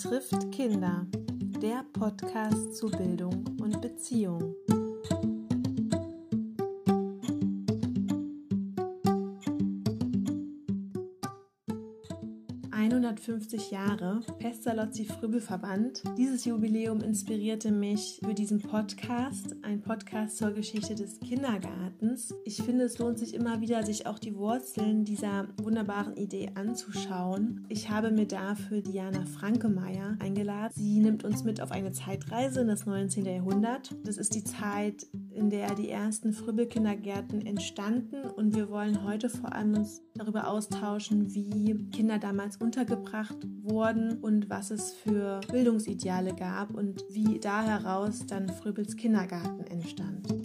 betrifft Kinder. Der Podcast zu Bildung und Beziehung. 150 Jahre Pestalozzi Frübelverband. Dieses Jubiläum inspirierte mich für diesen Podcast, ein Podcast zur Geschichte des Kindergartens. Ich finde, es lohnt sich immer wieder, sich auch die Wurzeln dieser wunderbaren Idee anzuschauen. Ich habe mir dafür Diana Frankemeyer eingeladen. Sie nimmt uns mit auf eine Zeitreise in das 19. Jahrhundert. Das ist die Zeit, in der die ersten Frübelkindergärten entstanden und wir wollen heute vor allem uns darüber austauschen, wie Kinder damals untergebracht wurden und was es für Bildungsideale gab und wie da heraus dann Fröbels Kindergarten entstand.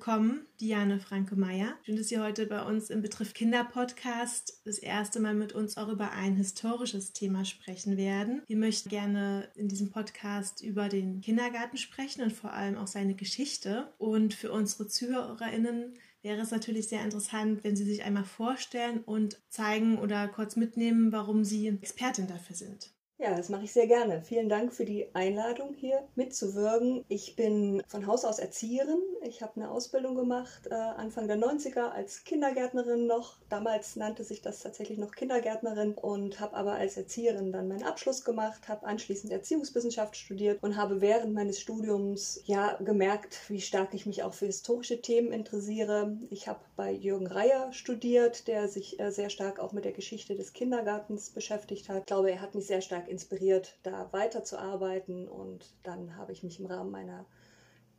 Willkommen, Diane Franke-Meyer. Schön, dass Sie heute bei uns im Betriff Kinder Podcast das erste Mal mit uns auch über ein historisches Thema sprechen werden. Wir möchten gerne in diesem Podcast über den Kindergarten sprechen und vor allem auch seine Geschichte. Und für unsere ZuhörerInnen wäre es natürlich sehr interessant, wenn Sie sich einmal vorstellen und zeigen oder kurz mitnehmen, warum Sie Expertin dafür sind. Ja, das mache ich sehr gerne. Vielen Dank für die Einladung, hier mitzuwirken. Ich bin von Haus aus Erzieherin. Ich habe eine Ausbildung gemacht, äh, Anfang der 90er als Kindergärtnerin noch. Damals nannte sich das tatsächlich noch Kindergärtnerin und habe aber als Erzieherin dann meinen Abschluss gemacht, habe anschließend Erziehungswissenschaft studiert und habe während meines Studiums ja gemerkt, wie stark ich mich auch für historische Themen interessiere. Ich habe bei Jürgen Reier studiert, der sich äh, sehr stark auch mit der Geschichte des Kindergartens beschäftigt hat. Ich glaube, er hat mich sehr stark inspiriert, da weiterzuarbeiten. Und dann habe ich mich im Rahmen meiner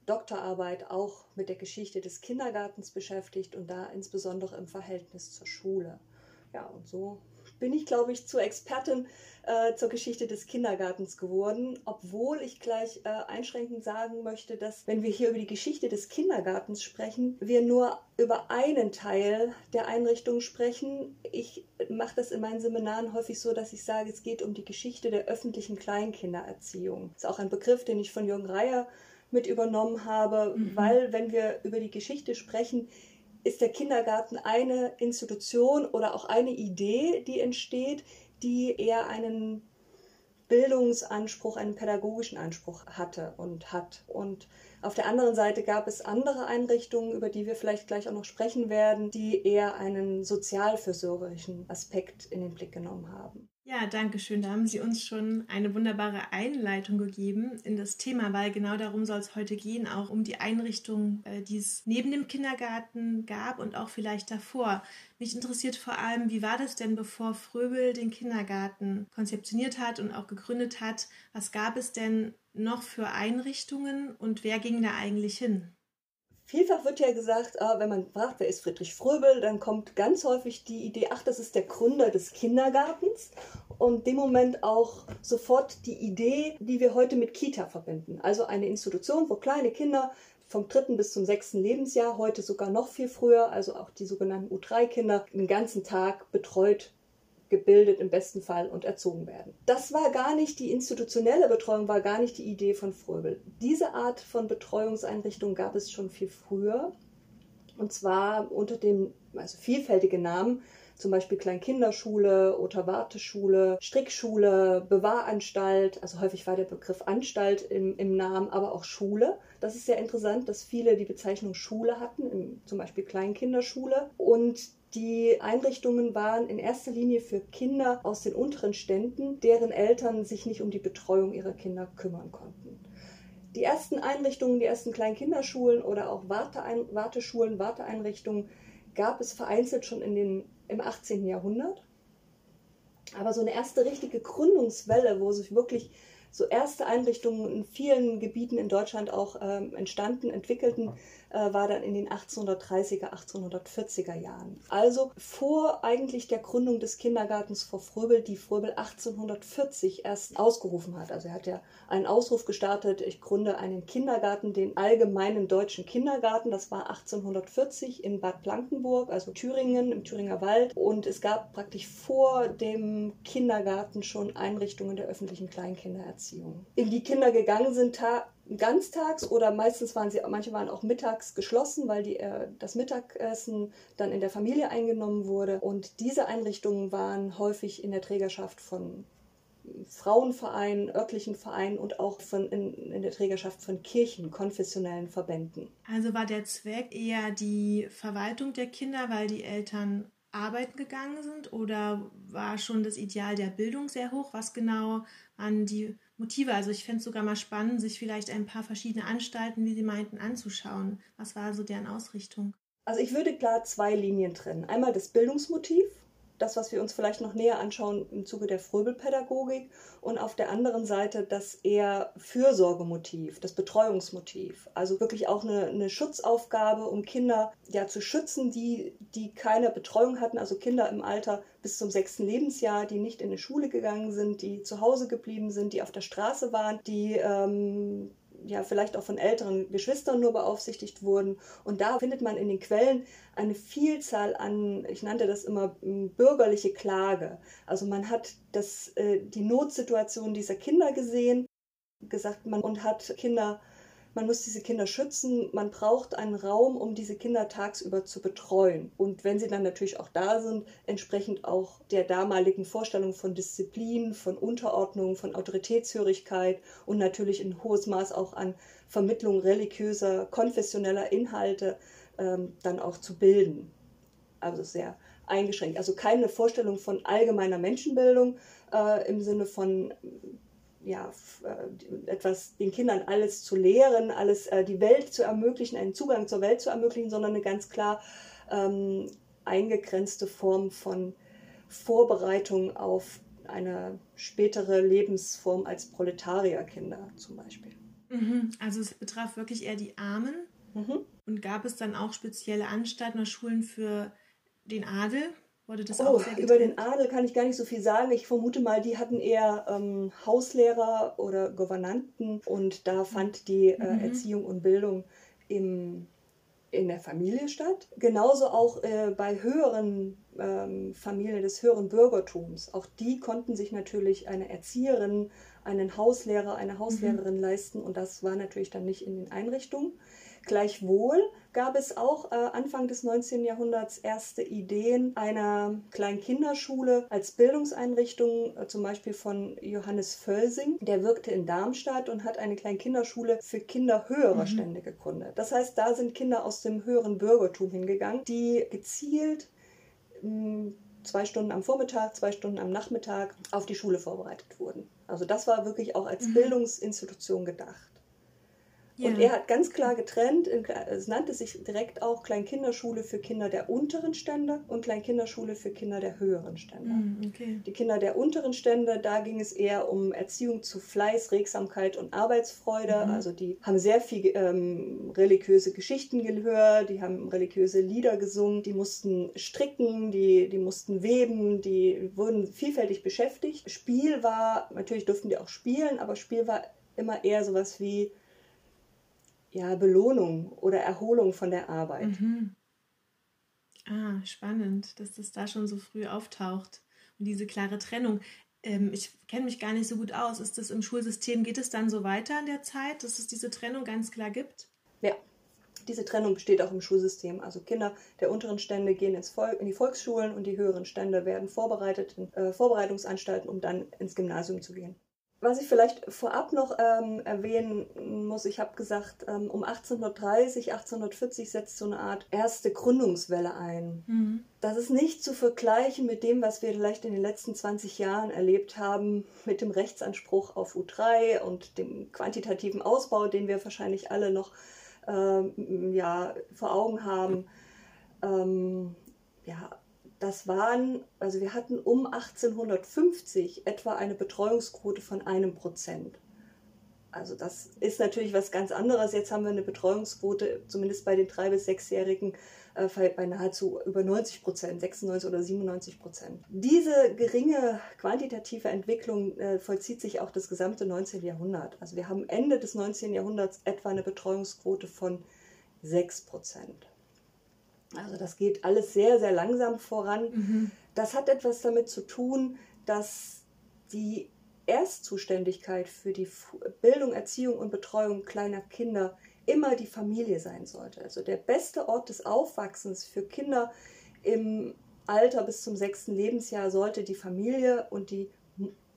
Doktorarbeit auch mit der Geschichte des Kindergartens beschäftigt und da insbesondere im Verhältnis zur Schule. Ja, und so bin ich, glaube ich, zur Expertin äh, zur Geschichte des Kindergartens geworden, obwohl ich gleich äh, einschränkend sagen möchte, dass wenn wir hier über die Geschichte des Kindergartens sprechen, wir nur über einen Teil der Einrichtung sprechen. Ich mache das in meinen Seminaren häufig so, dass ich sage, es geht um die Geschichte der öffentlichen Kleinkindererziehung. Das ist auch ein Begriff, den ich von Jürgen Reier mit übernommen habe, mhm. weil wenn wir über die Geschichte sprechen, ist der Kindergarten eine Institution oder auch eine Idee, die entsteht, die eher einen Bildungsanspruch, einen pädagogischen Anspruch hatte und hat. Und auf der anderen Seite gab es andere Einrichtungen, über die wir vielleicht gleich auch noch sprechen werden, die eher einen sozialfürsorgerischen Aspekt in den Blick genommen haben. Ja, danke schön. Da haben Sie uns schon eine wunderbare Einleitung gegeben in das Thema, weil genau darum soll es heute gehen, auch um die Einrichtung, äh, die es neben dem Kindergarten gab und auch vielleicht davor. Mich interessiert vor allem, wie war das denn, bevor Fröbel den Kindergarten konzeptioniert hat und auch gegründet hat? Was gab es denn noch für Einrichtungen und wer ging da eigentlich hin? Vielfach wird ja gesagt, ah, wenn man fragt, wer ist Friedrich Fröbel, dann kommt ganz häufig die Idee, ach, das ist der Gründer des Kindergartens und dem Moment auch sofort die Idee, die wir heute mit Kita verbinden. Also eine Institution, wo kleine Kinder vom dritten bis zum sechsten Lebensjahr, heute sogar noch viel früher, also auch die sogenannten U3-Kinder, den ganzen Tag betreut gebildet im besten Fall und erzogen werden. Das war gar nicht die institutionelle Betreuung, war gar nicht die Idee von Fröbel. Diese Art von Betreuungseinrichtung gab es schon viel früher und zwar unter dem also vielfältige Namen zum Beispiel Kleinkinderschule oder Warteschule, Strickschule, Bewahranstalt. Also häufig war der Begriff Anstalt im, im Namen, aber auch Schule. Das ist sehr interessant, dass viele die Bezeichnung Schule hatten, im, zum Beispiel Kleinkinderschule. Und die Einrichtungen waren in erster Linie für Kinder aus den unteren Ständen, deren Eltern sich nicht um die Betreuung ihrer Kinder kümmern konnten. Die ersten Einrichtungen, die ersten Kleinkinderschulen oder auch Warteein Warteschulen, Warteeinrichtungen gab es vereinzelt schon in den, im 18. Jahrhundert. Aber so eine erste richtige Gründungswelle, wo sich wirklich so erste Einrichtungen in vielen Gebieten in Deutschland auch ähm, entstanden, entwickelten, äh, war dann in den 1830er, 1840er Jahren. Also vor eigentlich der Gründung des Kindergartens vor Fröbel, die Fröbel 1840 erst ausgerufen hat. Also er hat ja einen Ausruf gestartet, ich gründe einen Kindergarten, den allgemeinen deutschen Kindergarten. Das war 1840 in Bad Blankenburg, also Thüringen, im Thüringer Wald. Und es gab praktisch vor dem Kindergarten schon Einrichtungen der öffentlichen Kleinkindererziehung. In die Kinder gegangen sind ganztags oder meistens waren sie, manche waren auch mittags geschlossen, weil die, äh, das Mittagessen dann in der Familie eingenommen wurde. Und diese Einrichtungen waren häufig in der Trägerschaft von Frauenvereinen, örtlichen Vereinen und auch von, in, in der Trägerschaft von Kirchen, konfessionellen Verbänden. Also war der Zweck eher die Verwaltung der Kinder, weil die Eltern arbeiten gegangen sind oder war schon das Ideal der Bildung sehr hoch? Was genau waren die Motive? Also ich fände es sogar mal spannend, sich vielleicht ein paar verschiedene Anstalten, wie Sie meinten, anzuschauen. Was war so deren Ausrichtung? Also ich würde klar zwei Linien trennen. Einmal das Bildungsmotiv, das, was wir uns vielleicht noch näher anschauen im Zuge der Fröbelpädagogik und auf der anderen Seite das eher Fürsorgemotiv, das Betreuungsmotiv. Also wirklich auch eine, eine Schutzaufgabe, um Kinder ja zu schützen, die, die keine Betreuung hatten, also Kinder im Alter bis zum sechsten Lebensjahr, die nicht in die Schule gegangen sind, die zu Hause geblieben sind, die auf der Straße waren, die ähm, ja vielleicht auch von älteren Geschwistern nur beaufsichtigt wurden. Und da findet man in den Quellen eine Vielzahl an, ich nannte das immer bürgerliche Klage. Also man hat das, äh, die Notsituation dieser Kinder gesehen, gesagt, man und hat Kinder man muss diese Kinder schützen, man braucht einen Raum, um diese Kinder tagsüber zu betreuen. Und wenn sie dann natürlich auch da sind, entsprechend auch der damaligen Vorstellung von Disziplin, von Unterordnung, von Autoritätshörigkeit und natürlich ein hohes Maß auch an Vermittlung religiöser, konfessioneller Inhalte ähm, dann auch zu bilden. Also sehr eingeschränkt. Also keine Vorstellung von allgemeiner Menschenbildung äh, im Sinne von ja, äh, etwas den Kindern alles zu lehren, alles äh, die Welt zu ermöglichen, einen Zugang zur Welt zu ermöglichen, sondern eine ganz klar ähm, eingegrenzte Form von Vorbereitung auf eine spätere Lebensform als Proletarierkinder zum Beispiel. Mhm. Also es betraf wirklich eher die Armen. Mhm. Und gab es dann auch spezielle Anstalten oder Schulen für den Adel? Wurde das oh, auch sehr über den Adel kann ich gar nicht so viel sagen. Ich vermute mal, die hatten eher ähm, Hauslehrer oder Gouvernanten und da fand die äh, mhm. Erziehung und Bildung im, in der Familie statt. Genauso auch äh, bei höheren ähm, Familien des höheren Bürgertums. Auch die konnten sich natürlich eine Erzieherin, einen Hauslehrer, eine Hauslehrerin mhm. leisten und das war natürlich dann nicht in den Einrichtungen. Gleichwohl gab es auch äh, Anfang des 19. Jahrhunderts erste Ideen einer Kleinkinderschule als Bildungseinrichtung, äh, zum Beispiel von Johannes Völsing. Der wirkte in Darmstadt und hat eine Kleinkinderschule für Kinder höherer mhm. Stände gegründet. Das heißt, da sind Kinder aus dem höheren Bürgertum hingegangen, die gezielt mh, hm, zwei Stunden am Vormittag, zwei Stunden am Nachmittag auf die Schule vorbereitet wurden. Also das war wirklich auch als mhm. Bildungsinstitution gedacht. Ja. Und er hat ganz klar getrennt, es nannte sich direkt auch Kleinkinderschule für Kinder der unteren Stände und Kleinkinderschule für Kinder der höheren Stände. Mm, okay. Die Kinder der unteren Stände, da ging es eher um Erziehung zu Fleiß, Regsamkeit und Arbeitsfreude. Mhm. Also die haben sehr viel ähm, religiöse Geschichten gehört, die haben religiöse Lieder gesungen, die mussten stricken, die, die mussten weben, die wurden vielfältig beschäftigt. Spiel war, natürlich durften die auch spielen, aber Spiel war immer eher sowas wie ja, Belohnung oder Erholung von der Arbeit. Mhm. Ah, spannend, dass das da schon so früh auftaucht und diese klare Trennung. Ähm, ich kenne mich gar nicht so gut aus. Ist das im Schulsystem, geht es dann so weiter in der Zeit, dass es diese Trennung ganz klar gibt? Ja, diese Trennung besteht auch im Schulsystem. Also Kinder der unteren Stände gehen ins Vol in die Volksschulen und die höheren Stände werden vorbereitet in äh, Vorbereitungsanstalten, um dann ins Gymnasium zu gehen. Was ich vielleicht vorab noch ähm, erwähnen muss, ich habe gesagt, ähm, um 1830, 1840 setzt so eine Art erste Gründungswelle ein. Mhm. Das ist nicht zu vergleichen mit dem, was wir vielleicht in den letzten 20 Jahren erlebt haben, mit dem Rechtsanspruch auf U3 und dem quantitativen Ausbau, den wir wahrscheinlich alle noch ähm, ja, vor Augen haben. Ähm, ja, das waren, also wir hatten um 1850 etwa eine Betreuungsquote von einem Prozent. Also das ist natürlich was ganz anderes. Jetzt haben wir eine Betreuungsquote, zumindest bei den drei bis sechsjährigen, äh, bei nahezu über 90 Prozent, 96 oder 97 Prozent. Diese geringe quantitative Entwicklung äh, vollzieht sich auch das gesamte 19. Jahrhundert. Also wir haben Ende des 19. Jahrhunderts etwa eine Betreuungsquote von 6 Prozent. Also das geht alles sehr, sehr langsam voran. Mhm. Das hat etwas damit zu tun, dass die Erstzuständigkeit für die Bildung, Erziehung und Betreuung kleiner Kinder immer die Familie sein sollte. Also der beste Ort des Aufwachsens für Kinder im Alter bis zum sechsten Lebensjahr sollte die Familie und die,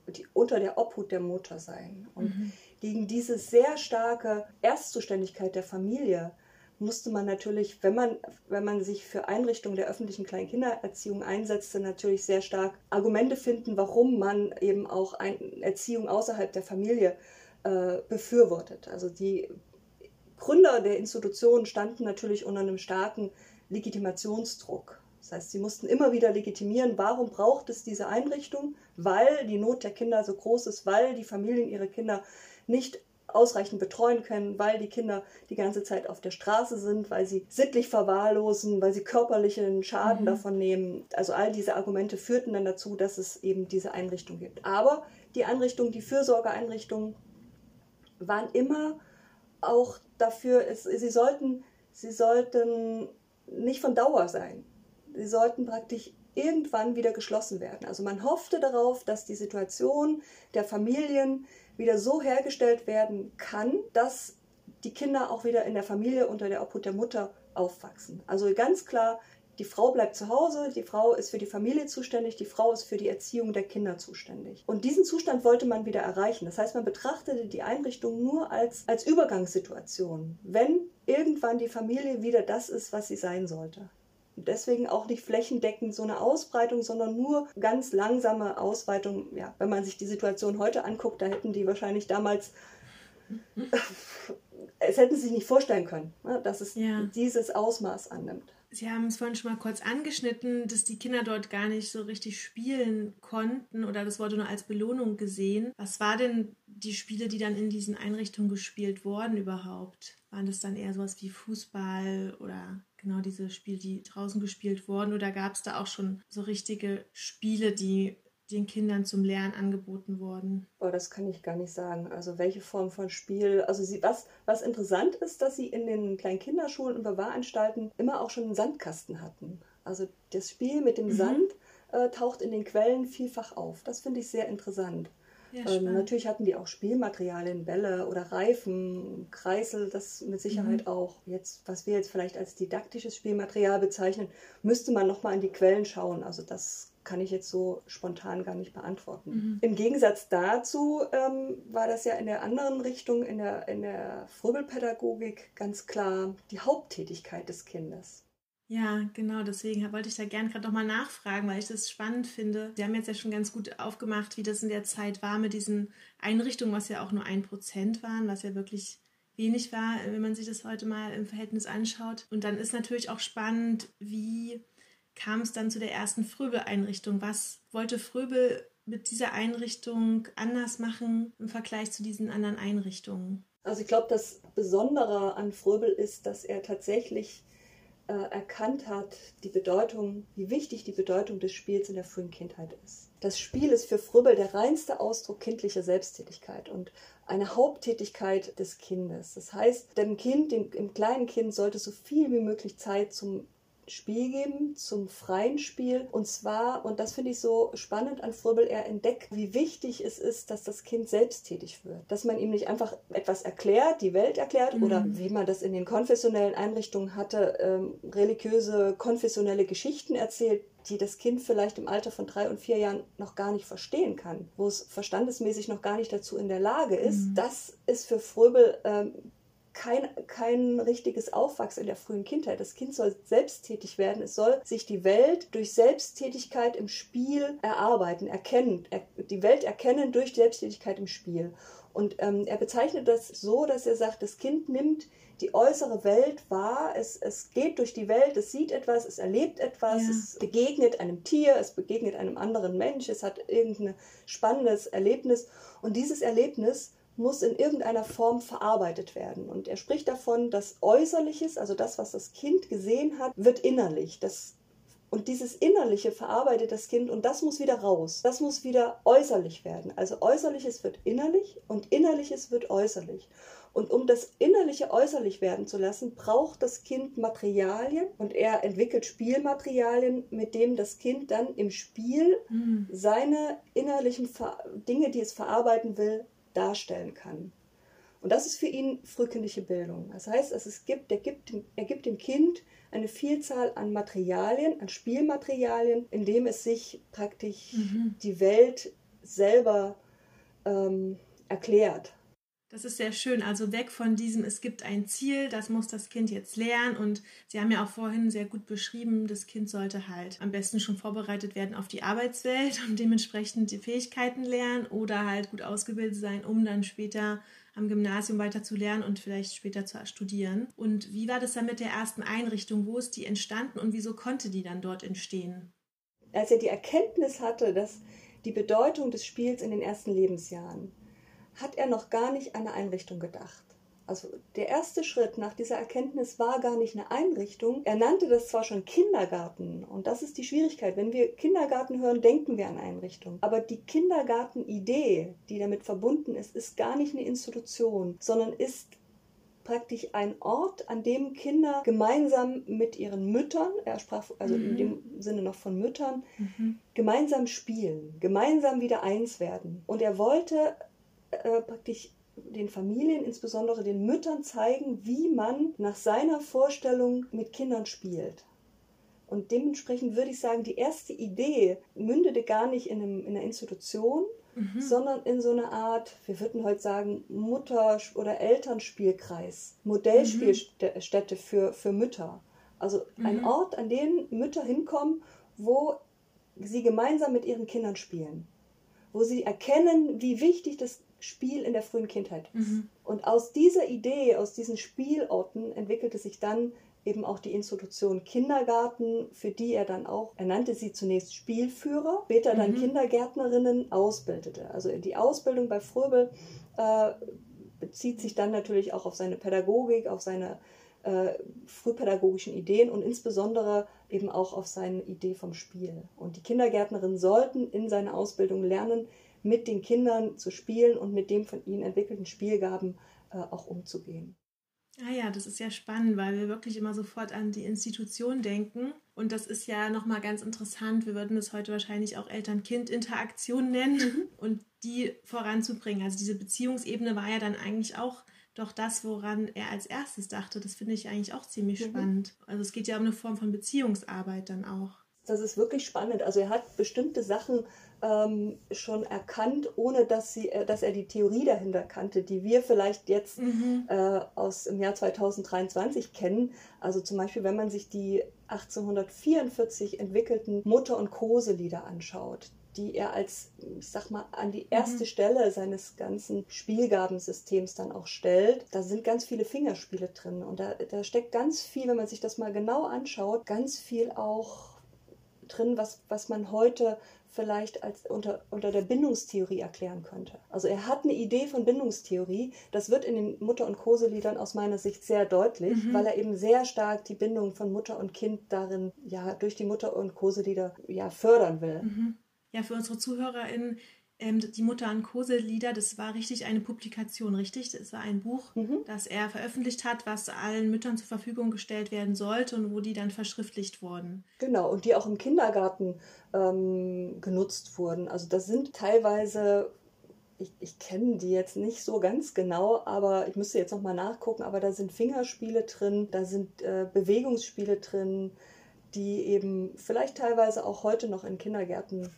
die unter der Obhut der Mutter sein. Und mhm. gegen diese sehr starke Erstzuständigkeit der Familie musste man natürlich, wenn man, wenn man sich für Einrichtungen der öffentlichen Kleinkindererziehung einsetzte, natürlich sehr stark Argumente finden, warum man eben auch ein, Erziehung außerhalb der Familie äh, befürwortet. Also die Gründer der Institution standen natürlich unter einem starken Legitimationsdruck. Das heißt, sie mussten immer wieder legitimieren, warum braucht es diese Einrichtung, weil die Not der Kinder so groß ist, weil die Familien ihre Kinder nicht ausreichend betreuen können, weil die Kinder die ganze Zeit auf der Straße sind, weil sie sittlich verwahrlosen, weil sie körperlichen Schaden mhm. davon nehmen. Also all diese Argumente führten dann dazu, dass es eben diese Einrichtung gibt. Aber die Einrichtungen, die Fürsorgeeinrichtungen waren immer auch dafür, es, sie, sollten, sie sollten nicht von Dauer sein. Sie sollten praktisch irgendwann wieder geschlossen werden. Also man hoffte darauf, dass die Situation der Familien wieder so hergestellt werden kann, dass die Kinder auch wieder in der Familie unter der Obhut der Mutter aufwachsen. Also ganz klar, die Frau bleibt zu Hause, die Frau ist für die Familie zuständig, die Frau ist für die Erziehung der Kinder zuständig. Und diesen Zustand wollte man wieder erreichen. Das heißt, man betrachtete die Einrichtung nur als, als Übergangssituation, wenn irgendwann die Familie wieder das ist, was sie sein sollte. Deswegen auch nicht flächendeckend so eine Ausbreitung, sondern nur ganz langsame Ausweitung. Ja, wenn man sich die Situation heute anguckt, da hätten die wahrscheinlich damals es hätten sie sich nicht vorstellen können, ne, dass es ja. dieses Ausmaß annimmt. Sie haben es vorhin schon mal kurz angeschnitten, dass die Kinder dort gar nicht so richtig spielen konnten oder das wurde nur als Belohnung gesehen. Was war denn die Spiele, die dann in diesen Einrichtungen gespielt wurden überhaupt? Waren das dann eher sowas wie Fußball oder genau diese Spiele, die draußen gespielt wurden? Oder gab es da auch schon so richtige Spiele, die den Kindern zum Lernen angeboten wurden? Oh, das kann ich gar nicht sagen. Also welche Form von Spiel. Also sie, was, was interessant ist, dass sie in den kleinen Kinderschulen und Bewahranstalten immer auch schon einen Sandkasten hatten. Also das Spiel mit dem mhm. Sand äh, taucht in den Quellen vielfach auf. Das finde ich sehr interessant. Ja, ähm, natürlich hatten die auch Spielmaterialien, Bälle oder Reifen, Kreisel, das mit Sicherheit mhm. auch. Jetzt, was wir jetzt vielleicht als didaktisches Spielmaterial bezeichnen, müsste man nochmal in die Quellen schauen. Also das kann ich jetzt so spontan gar nicht beantworten. Mhm. Im Gegensatz dazu ähm, war das ja in der anderen Richtung, in der, in der Fröbelpädagogik, ganz klar die Haupttätigkeit des Kindes. Ja, genau, deswegen wollte ich da gerne gerade nochmal nachfragen, weil ich das spannend finde. Sie haben jetzt ja schon ganz gut aufgemacht, wie das in der Zeit war mit diesen Einrichtungen, was ja auch nur ein Prozent waren, was ja wirklich wenig war, wenn man sich das heute mal im Verhältnis anschaut. Und dann ist natürlich auch spannend, wie kam es dann zu der ersten Fröbel-Einrichtung. Was wollte Fröbel mit dieser Einrichtung anders machen im Vergleich zu diesen anderen Einrichtungen? Also ich glaube, das Besondere an Fröbel ist, dass er tatsächlich äh, erkannt hat, die Bedeutung, wie wichtig die Bedeutung des Spiels in der frühen Kindheit ist. Das Spiel ist für Fröbel der reinste Ausdruck kindlicher Selbsttätigkeit und eine Haupttätigkeit des Kindes. Das heißt, dem Kind, dem, dem kleinen Kind sollte so viel wie möglich Zeit zum Spiel geben, zum freien Spiel. Und zwar, und das finde ich so spannend an Fröbel, er entdeckt, wie wichtig es ist, dass das Kind selbsttätig wird. Dass man ihm nicht einfach etwas erklärt, die Welt erklärt, mhm. oder wie man das in den konfessionellen Einrichtungen hatte, ähm, religiöse, konfessionelle Geschichten erzählt, die das Kind vielleicht im Alter von drei und vier Jahren noch gar nicht verstehen kann, wo es verstandesmäßig noch gar nicht dazu in der Lage ist. Mhm. Das ist für Fröbel ähm, kein, kein richtiges Aufwachsen in der frühen Kindheit. Das Kind soll selbsttätig werden. Es soll sich die Welt durch Selbsttätigkeit im Spiel erarbeiten, erkennen, er, die Welt erkennen durch Selbsttätigkeit im Spiel. Und ähm, er bezeichnet das so, dass er sagt, das Kind nimmt die äußere Welt wahr, es, es geht durch die Welt, es sieht etwas, es erlebt etwas, ja. es begegnet einem Tier, es begegnet einem anderen Mensch, es hat irgendein spannendes Erlebnis. Und dieses Erlebnis muss in irgendeiner Form verarbeitet werden. Und er spricht davon, dass Äußerliches, also das, was das Kind gesehen hat, wird innerlich. Das, Und dieses Innerliche verarbeitet das Kind und das muss wieder raus. Das muss wieder äußerlich werden. Also Äußerliches wird innerlich und Innerliches wird äußerlich. Und um das Innerliche äußerlich werden zu lassen, braucht das Kind Materialien und er entwickelt Spielmaterialien, mit dem das Kind dann im Spiel mhm. seine innerlichen Dinge, die es verarbeiten will, darstellen kann. Und das ist für ihn frühkindliche Bildung. Das heißt, es gibt, er, gibt, er gibt dem Kind eine Vielzahl an Materialien, an Spielmaterialien, in dem es sich praktisch mhm. die Welt selber ähm, erklärt. Das ist sehr schön. Also weg von diesem, es gibt ein Ziel, das muss das Kind jetzt lernen. Und Sie haben ja auch vorhin sehr gut beschrieben, das Kind sollte halt am besten schon vorbereitet werden auf die Arbeitswelt und dementsprechend die Fähigkeiten lernen oder halt gut ausgebildet sein, um dann später am Gymnasium weiter zu lernen und vielleicht später zu studieren. Und wie war das dann mit der ersten Einrichtung? Wo ist die entstanden und wieso konnte die dann dort entstehen? Als er die Erkenntnis hatte, dass die Bedeutung des Spiels in den ersten Lebensjahren, hat er noch gar nicht an eine Einrichtung gedacht. Also der erste Schritt nach dieser Erkenntnis war gar nicht eine Einrichtung. Er nannte das zwar schon Kindergarten und das ist die Schwierigkeit. Wenn wir Kindergarten hören, denken wir an Einrichtung. Aber die Kindergartenidee, die damit verbunden ist, ist gar nicht eine Institution, sondern ist praktisch ein Ort, an dem Kinder gemeinsam mit ihren Müttern, er sprach also mhm. in dem Sinne noch von Müttern, mhm. gemeinsam spielen, gemeinsam wieder eins werden. Und er wollte äh, praktisch den Familien, insbesondere den Müttern zeigen, wie man nach seiner Vorstellung mit Kindern spielt. Und dementsprechend würde ich sagen, die erste Idee mündete gar nicht in, einem, in einer Institution, mhm. sondern in so einer Art, wir würden heute sagen, Mutter- oder Elternspielkreis, Modellspielstätte mhm. für, für Mütter. Also ein mhm. Ort, an dem Mütter hinkommen, wo sie gemeinsam mit ihren Kindern spielen, wo sie erkennen, wie wichtig das Spiel in der frühen Kindheit. Mhm. Und aus dieser Idee, aus diesen Spielorten entwickelte sich dann eben auch die Institution Kindergarten, für die er dann auch, er nannte sie zunächst Spielführer, später dann mhm. Kindergärtnerinnen ausbildete. Also die Ausbildung bei Fröbel äh, bezieht sich dann natürlich auch auf seine Pädagogik, auf seine äh, frühpädagogischen Ideen und insbesondere eben auch auf seine Idee vom Spiel. Und die Kindergärtnerinnen sollten in seiner Ausbildung lernen, mit den Kindern zu spielen und mit dem von ihnen entwickelten Spielgaben äh, auch umzugehen. Ah ja, das ist ja spannend, weil wir wirklich immer sofort an die Institution denken. Und das ist ja nochmal ganz interessant. Wir würden es heute wahrscheinlich auch Eltern-Kind-Interaktion nennen mhm. und die voranzubringen. Also diese Beziehungsebene war ja dann eigentlich auch doch das, woran er als erstes dachte. Das finde ich eigentlich auch ziemlich mhm. spannend. Also es geht ja um eine Form von Beziehungsarbeit dann auch. Das ist wirklich spannend. Also er hat bestimmte Sachen ähm, schon erkannt, ohne dass, sie, äh, dass er die Theorie dahinter kannte, die wir vielleicht jetzt mhm. äh, aus dem Jahr 2023 kennen. Also zum Beispiel, wenn man sich die 1844 entwickelten Mutter- und Koselieder anschaut, die er als, ich sag mal, an die erste mhm. Stelle seines ganzen Spielgabensystems dann auch stellt. Da sind ganz viele Fingerspiele drin und da, da steckt ganz viel, wenn man sich das mal genau anschaut, ganz viel auch drin, was, was man heute vielleicht als unter, unter der Bindungstheorie erklären könnte. Also er hat eine Idee von Bindungstheorie. Das wird in den Mutter- und Koseliedern aus meiner Sicht sehr deutlich, mhm. weil er eben sehr stark die Bindung von Mutter und Kind darin ja durch die Mutter- und Koselieder ja fördern will. Mhm. Ja, für unsere ZuhörerInnen ähm, die Mutter an Kose-Lieder, das war richtig eine Publikation, richtig? Das war ein Buch, mhm. das er veröffentlicht hat, was allen Müttern zur Verfügung gestellt werden sollte und wo die dann verschriftlicht wurden. Genau, und die auch im Kindergarten ähm, genutzt wurden. Also das sind teilweise ich, ich kenne die jetzt nicht so ganz genau, aber ich müsste jetzt nochmal nachgucken, aber da sind Fingerspiele drin, da sind äh, Bewegungsspiele drin, die eben vielleicht teilweise auch heute noch in Kindergärten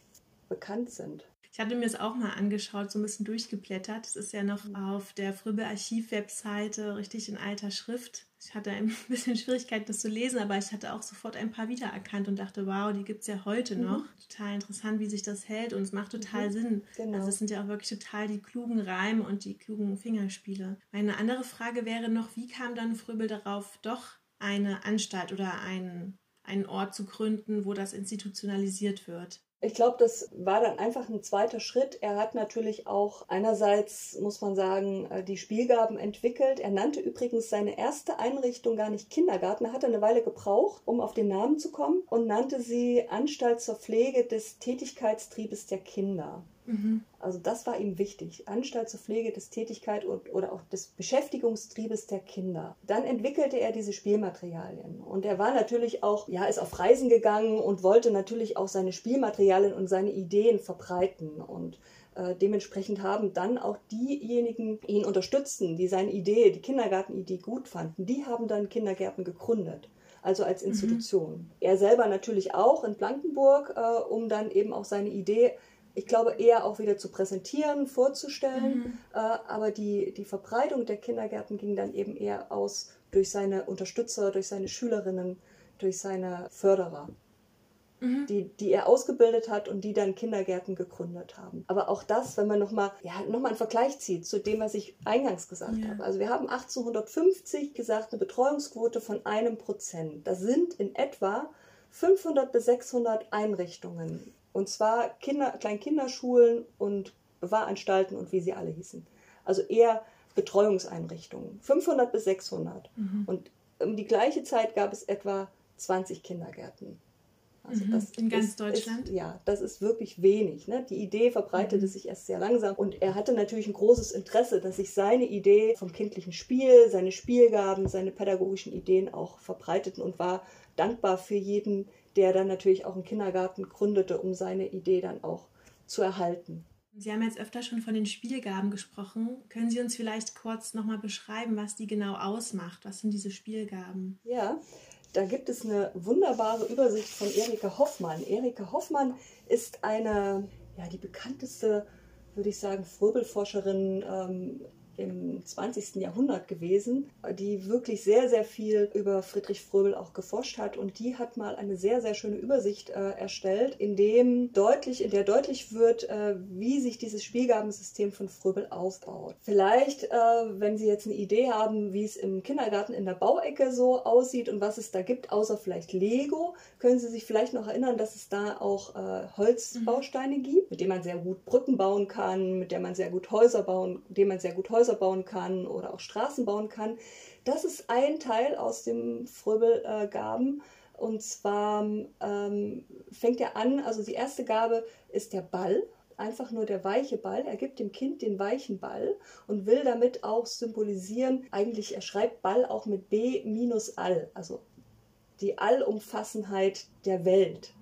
bekannt sind. Ich hatte mir es auch mal angeschaut, so ein bisschen durchgeblättert. Es ist ja noch mhm. auf der Frübe Archiv-Webseite richtig in alter Schrift. Ich hatte ein bisschen Schwierigkeiten, das zu lesen, aber ich hatte auch sofort ein paar wiedererkannt und dachte, wow, die gibt es ja heute mhm. noch. Total interessant, wie sich das hält und es macht total mhm. Sinn. Genau. Also es sind ja auch wirklich total die klugen Reime und die klugen Fingerspiele. Meine andere Frage wäre noch, wie kam dann Fröbel darauf, doch eine Anstalt oder einen, einen Ort zu gründen, wo das institutionalisiert wird? Ich glaube, das war dann einfach ein zweiter Schritt. Er hat natürlich auch einerseits, muss man sagen, äh, die Spielgaben entwickelt. Er nannte übrigens seine erste Einrichtung gar nicht Kindergarten. Er hatte eine Weile gebraucht, um auf den Namen zu kommen und nannte sie Anstalt zur Pflege des Tätigkeitstriebes der Kinder. Mhm. Also das war ihm wichtig. Anstalt zur Pflege des Tätigkeit und, oder auch des Beschäftigungstriebes der Kinder. Dann entwickelte er diese Spielmaterialien. Und er war natürlich auch, ja, ist auf Reisen gegangen und wollte natürlich auch seine Spielmaterialien und seine Ideen verbreiten. Und äh, dementsprechend haben dann auch diejenigen ihn unterstützen, die seine Idee, die Kindergartenidee gut fanden, die haben dann Kindergärten gegründet also als mhm. Institution. Mhm. Er selber natürlich auch in Blankenburg, äh, um dann eben auch seine Idee ich glaube, eher auch wieder zu präsentieren, vorzustellen. Mhm. Äh, aber die, die Verbreitung der Kindergärten ging dann eben eher aus durch seine Unterstützer, durch seine Schülerinnen, durch seine Förderer. Mhm. Die, die er ausgebildet hat und die dann Kindergärten gegründet haben. Aber auch das, wenn man nochmal ja, noch einen Vergleich zieht zu dem, was ich eingangs gesagt ja. habe. Also wir haben 1850 gesagt, eine Betreuungsquote von einem Prozent. Das sind in etwa 500 bis 600 Einrichtungen und zwar Kinder, Kleinkinderschulen und Bewahranstalten und wie sie alle hießen. Also eher Betreuungseinrichtungen. 500 bis 600. Mhm. Und um die gleiche Zeit gab es etwa 20 Kindergärten. Also mhm. In ganz ist, Deutschland? Ist, ja, das ist wirklich wenig. Ne? Die Idee verbreitete mhm. sich erst sehr langsam und er hatte natürlich ein großes Interesse, dass sich seine Idee vom kindlichen Spiel, seine Spielgaben, seine pädagogischen Ideen auch verbreiteten und war dankbar für jeden, der dann natürlich auch einen Kindergarten gründete, um seine Idee dann auch zu erhalten. Sie haben jetzt öfter schon von den Spielgaben gesprochen. Können Sie uns vielleicht kurz nochmal beschreiben, was die genau ausmacht? Was sind diese Spielgaben? Ja, da gibt es eine wunderbare Übersicht von Erika Hoffmann. Erika Hoffmann ist eine, ja, die bekannteste, würde ich sagen, Fröbelforscherin ähm, im 20. Jahrhundert gewesen, die wirklich sehr, sehr viel über Friedrich Fröbel auch geforscht hat. Und die hat mal eine sehr, sehr schöne Übersicht äh, erstellt, in, dem deutlich, in der deutlich wird, äh, wie sich dieses Spielgabensystem von Fröbel aufbaut. Vielleicht, äh, wenn Sie jetzt eine Idee haben, wie es im Kindergarten in der Bauecke so aussieht und was es da gibt, außer vielleicht Lego, können Sie sich vielleicht noch erinnern, dass es da auch äh, Holzbausteine mhm. gibt, mit denen man sehr gut Brücken bauen kann, mit denen man sehr gut Häuser bauen, mit denen man sehr gut Häuser Häuser bauen kann oder auch Straßen bauen kann. Das ist ein Teil aus dem Fröbelgaben. Und zwar ähm, fängt er an, also die erste Gabe ist der Ball, einfach nur der weiche Ball. Er gibt dem Kind den weichen Ball und will damit auch symbolisieren, eigentlich er schreibt Ball auch mit B minus All, also die Allumfassenheit der Welt.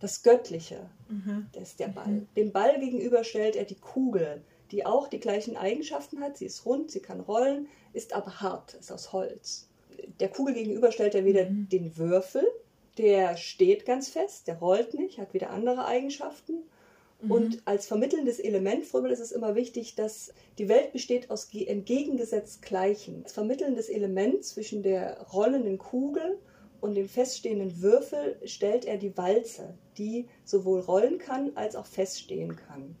Das Göttliche, mhm. das ist der Ball. Mhm. Dem Ball gegenüber stellt er die Kugel, die auch die gleichen Eigenschaften hat. Sie ist rund, sie kann rollen, ist aber hart, ist aus Holz. Der Kugel gegenüber stellt er wieder mhm. den Würfel, der steht ganz fest, der rollt nicht, hat wieder andere Eigenschaften. Mhm. Und als vermittelndes Element, Fröbel, ist es immer wichtig, dass die Welt besteht aus entgegengesetzt Gleichen. Als vermittelndes Element zwischen der rollenden Kugel und dem feststehenden Würfel stellt er die Walze, die sowohl rollen kann als auch feststehen kann.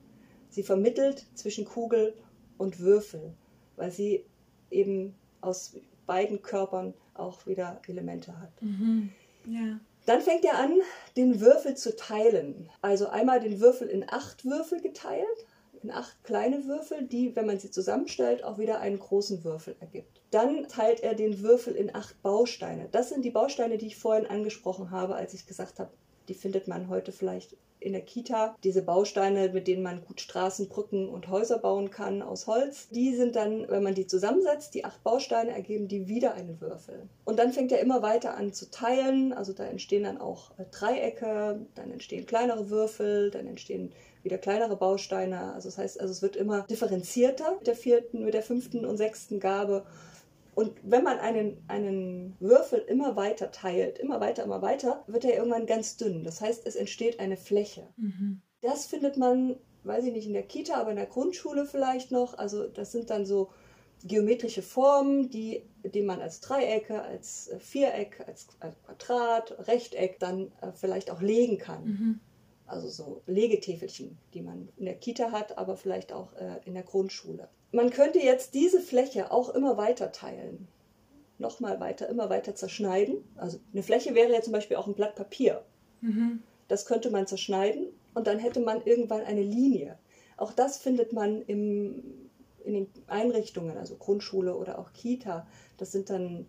Sie vermittelt zwischen Kugel und Würfel, weil sie eben aus beiden Körpern auch wieder Elemente hat. Mhm. Ja. Dann fängt er an, den Würfel zu teilen. Also einmal den Würfel in acht Würfel geteilt, in acht kleine Würfel, die, wenn man sie zusammenstellt, auch wieder einen großen Würfel ergibt. Dann teilt er den Würfel in acht Bausteine. Das sind die Bausteine, die ich vorhin angesprochen habe, als ich gesagt habe, die findet man heute vielleicht in der Kita. Diese Bausteine, mit denen man gut Straßen, Brücken und Häuser bauen kann aus Holz, die sind dann, wenn man die zusammensetzt, die acht Bausteine ergeben die wieder einen Würfel. Und dann fängt er immer weiter an zu teilen. Also da entstehen dann auch äh, Dreiecke, dann entstehen kleinere Würfel, dann entstehen wieder kleinere Bausteine. Also das heißt, also es wird immer differenzierter mit der vierten, mit der fünften und sechsten Gabe. Und wenn man einen, einen Würfel immer weiter teilt, immer weiter, immer weiter, wird er irgendwann ganz dünn. Das heißt, es entsteht eine Fläche. Mhm. Das findet man, weiß ich nicht, in der Kita, aber in der Grundschule vielleicht noch. Also das sind dann so geometrische Formen, die, die man als Dreiecke, als Viereck, als, als Quadrat, Rechteck dann äh, vielleicht auch legen kann. Mhm. Also so Legetäfelchen, die man in der Kita hat, aber vielleicht auch äh, in der Grundschule. Man könnte jetzt diese Fläche auch immer weiter teilen. Nochmal weiter, immer weiter zerschneiden. Also eine Fläche wäre ja zum Beispiel auch ein Blatt Papier. Mhm. Das könnte man zerschneiden und dann hätte man irgendwann eine Linie. Auch das findet man im, in den Einrichtungen, also Grundschule oder auch Kita. Das sind dann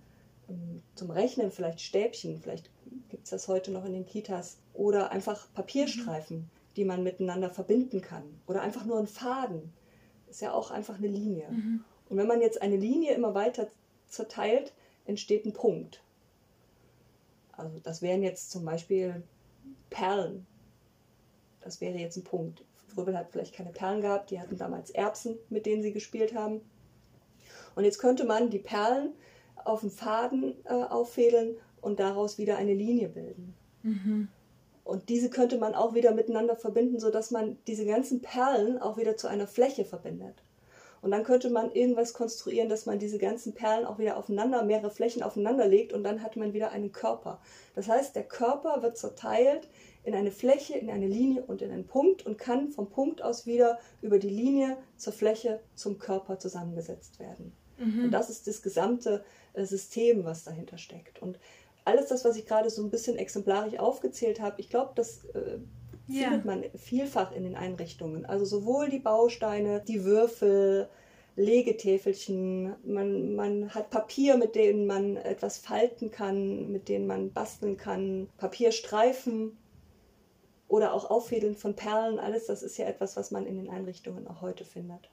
ähm, zum Rechnen vielleicht Stäbchen, vielleicht gibt es das heute noch in den Kitas, oder einfach Papierstreifen, mhm. die man miteinander verbinden kann. Oder einfach nur ein Faden. Ist ja auch einfach eine Linie. Mhm. Und wenn man jetzt eine Linie immer weiter zerteilt, entsteht ein Punkt. Also das wären jetzt zum Beispiel Perlen. Das wäre jetzt ein Punkt. Fröbel hat vielleicht keine Perlen gehabt, die hatten damals Erbsen, mit denen sie gespielt haben. Und jetzt könnte man die Perlen auf dem Faden äh, auffädeln und daraus wieder eine Linie bilden. Mhm. Und diese könnte man auch wieder miteinander verbinden, sodass man diese ganzen Perlen auch wieder zu einer Fläche verbindet. Und dann könnte man irgendwas konstruieren, dass man diese ganzen Perlen auch wieder aufeinander, mehrere Flächen aufeinander legt und dann hat man wieder einen Körper. Das heißt, der Körper wird zerteilt in eine Fläche, in eine Linie und in einen Punkt und kann vom Punkt aus wieder über die Linie zur Fläche zum Körper zusammengesetzt werden. Mhm. Und das ist das gesamte äh, System, was dahinter steckt. Und alles das, was ich gerade so ein bisschen exemplarisch aufgezählt habe, ich glaube, das äh, ja. findet man vielfach in den Einrichtungen. Also sowohl die Bausteine, die Würfel, Legetäfelchen, man, man hat Papier, mit denen man etwas falten kann, mit denen man basteln kann, Papierstreifen, oder auch Auffädeln von Perlen, alles das ist ja etwas, was man in den Einrichtungen auch heute findet.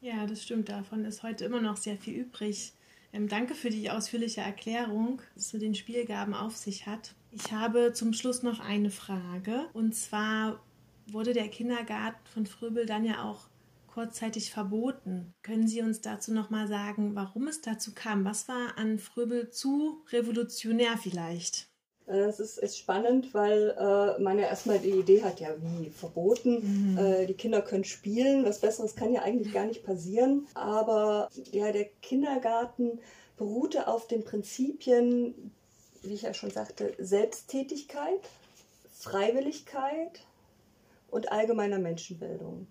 Ja, das stimmt. Davon ist heute immer noch sehr viel übrig. Ähm, danke für die ausführliche Erklärung, was mit den Spielgaben auf sich hat. Ich habe zum Schluss noch eine Frage. Und zwar wurde der Kindergarten von Fröbel dann ja auch kurzzeitig verboten. Können Sie uns dazu noch mal sagen, warum es dazu kam? Was war an Fröbel zu revolutionär vielleicht? Das ist, ist spannend, weil äh, man ja erstmal die Idee hat, ja, wie verboten, mhm. äh, die Kinder können spielen, was Besseres kann ja eigentlich gar nicht passieren. Aber ja, der Kindergarten beruhte auf den Prinzipien, wie ich ja schon sagte, Selbsttätigkeit, Freiwilligkeit und allgemeiner Menschenbildung.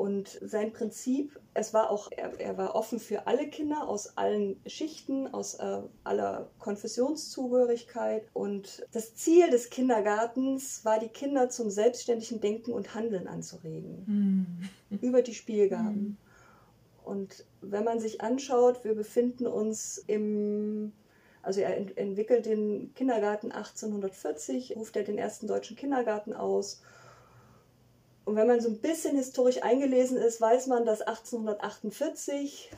Und sein Prinzip, es war auch, er, er war offen für alle Kinder aus allen Schichten, aus äh, aller Konfessionszugehörigkeit. Und das Ziel des Kindergartens war, die Kinder zum selbstständigen Denken und Handeln anzuregen. Mhm. Über die Spielgaben. Mhm. Und wenn man sich anschaut, wir befinden uns im also er ent entwickelt den Kindergarten 1840, ruft er den ersten deutschen Kindergarten aus und wenn man so ein bisschen historisch eingelesen ist, weiß man, dass 1848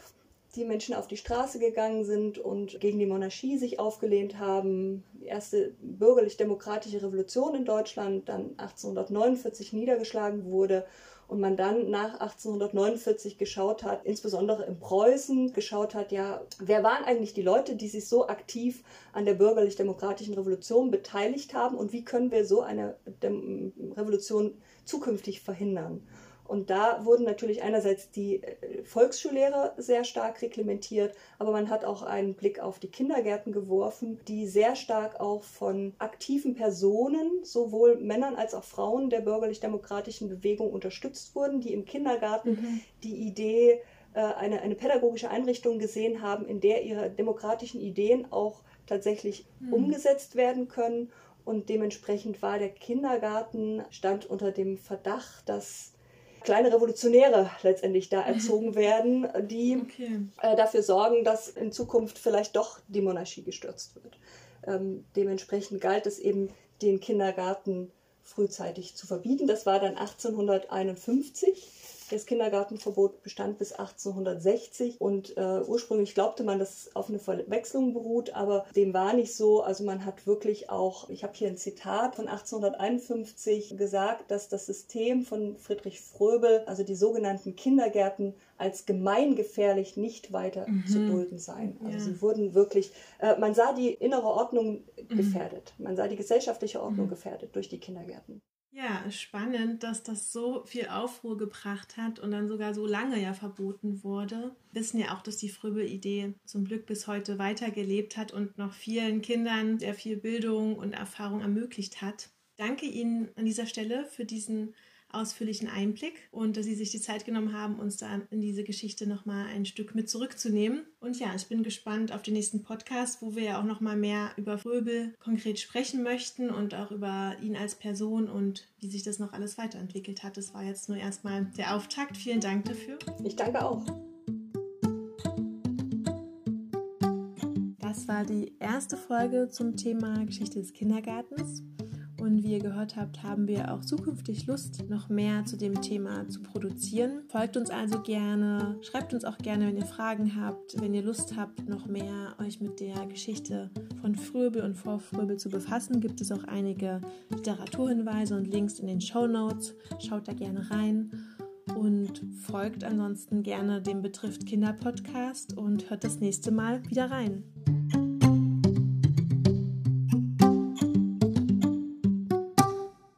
die Menschen auf die Straße gegangen sind und gegen die Monarchie sich aufgelehnt haben. Die erste bürgerlich-demokratische Revolution in Deutschland dann 1849 niedergeschlagen wurde und man dann nach 1849 geschaut hat, insbesondere in Preußen, geschaut hat, ja, wer waren eigentlich die Leute, die sich so aktiv an der bürgerlich-demokratischen Revolution beteiligt haben und wie können wir so eine Revolution zukünftig verhindern? Und da wurden natürlich einerseits die äh, Volksschullehrer sehr stark reglementiert, aber man hat auch einen Blick auf die Kindergärten geworfen, die sehr stark auch von aktiven Personen, sowohl Männern als auch Frauen der bürgerlich-demokratischen Bewegung unterstützt wurden, die im Kindergarten mhm. die Idee, äh, eine, eine pädagogische Einrichtung gesehen haben, in der ihre demokratischen Ideen auch tatsächlich mhm. umgesetzt werden können. Und dementsprechend war der Kindergarten, stand unter dem Verdacht, dass kleine Revolutionäre letztendlich da erzogen werden, die okay. äh, dafür sorgen, dass in Zukunft vielleicht doch die Monarchie gestürzt wird. Ähm, dementsprechend galt es eben, den Kindergarten frühzeitig zu verbieten. Das war dann 1851. Das Kindergartenverbot bestand bis 1860 und äh, ursprünglich glaubte man, dass es auf eine Verwechslung beruht, aber dem war nicht so. Also man hat wirklich auch, ich habe hier ein Zitat von 1851 gesagt, dass das System von Friedrich Fröbel, also die sogenannten Kindergärten, als gemeingefährlich nicht weiter mhm. zu dulden seien. Also ja. sie wurden wirklich, äh, man sah die innere Ordnung mhm. gefährdet, man sah die gesellschaftliche Ordnung mhm. gefährdet durch die Kindergärten. Ja, spannend, dass das so viel Aufruhr gebracht hat und dann sogar so lange ja verboten wurde. Wir wissen ja auch, dass die Fröbel-Idee zum Glück bis heute weitergelebt hat und noch vielen Kindern sehr viel Bildung und Erfahrung ermöglicht hat. Danke Ihnen an dieser Stelle für diesen ausführlichen Einblick und dass Sie sich die Zeit genommen haben, uns da in diese Geschichte nochmal ein Stück mit zurückzunehmen. Und ja, ich bin gespannt auf den nächsten Podcast, wo wir ja auch nochmal mehr über Fröbel konkret sprechen möchten und auch über ihn als Person und wie sich das noch alles weiterentwickelt hat. Das war jetzt nur erstmal der Auftakt. Vielen Dank dafür. Ich danke auch. Das war die erste Folge zum Thema Geschichte des Kindergartens. Und wie ihr gehört habt, haben wir auch zukünftig Lust, noch mehr zu dem Thema zu produzieren. Folgt uns also gerne, schreibt uns auch gerne, wenn ihr Fragen habt, wenn ihr Lust habt, noch mehr euch mit der Geschichte von Fröbel und Vorfröbel zu befassen. Gibt es auch einige Literaturhinweise und Links in den Show Notes. Schaut da gerne rein und folgt ansonsten gerne dem Betrifft Kinder Podcast und hört das nächste Mal wieder rein.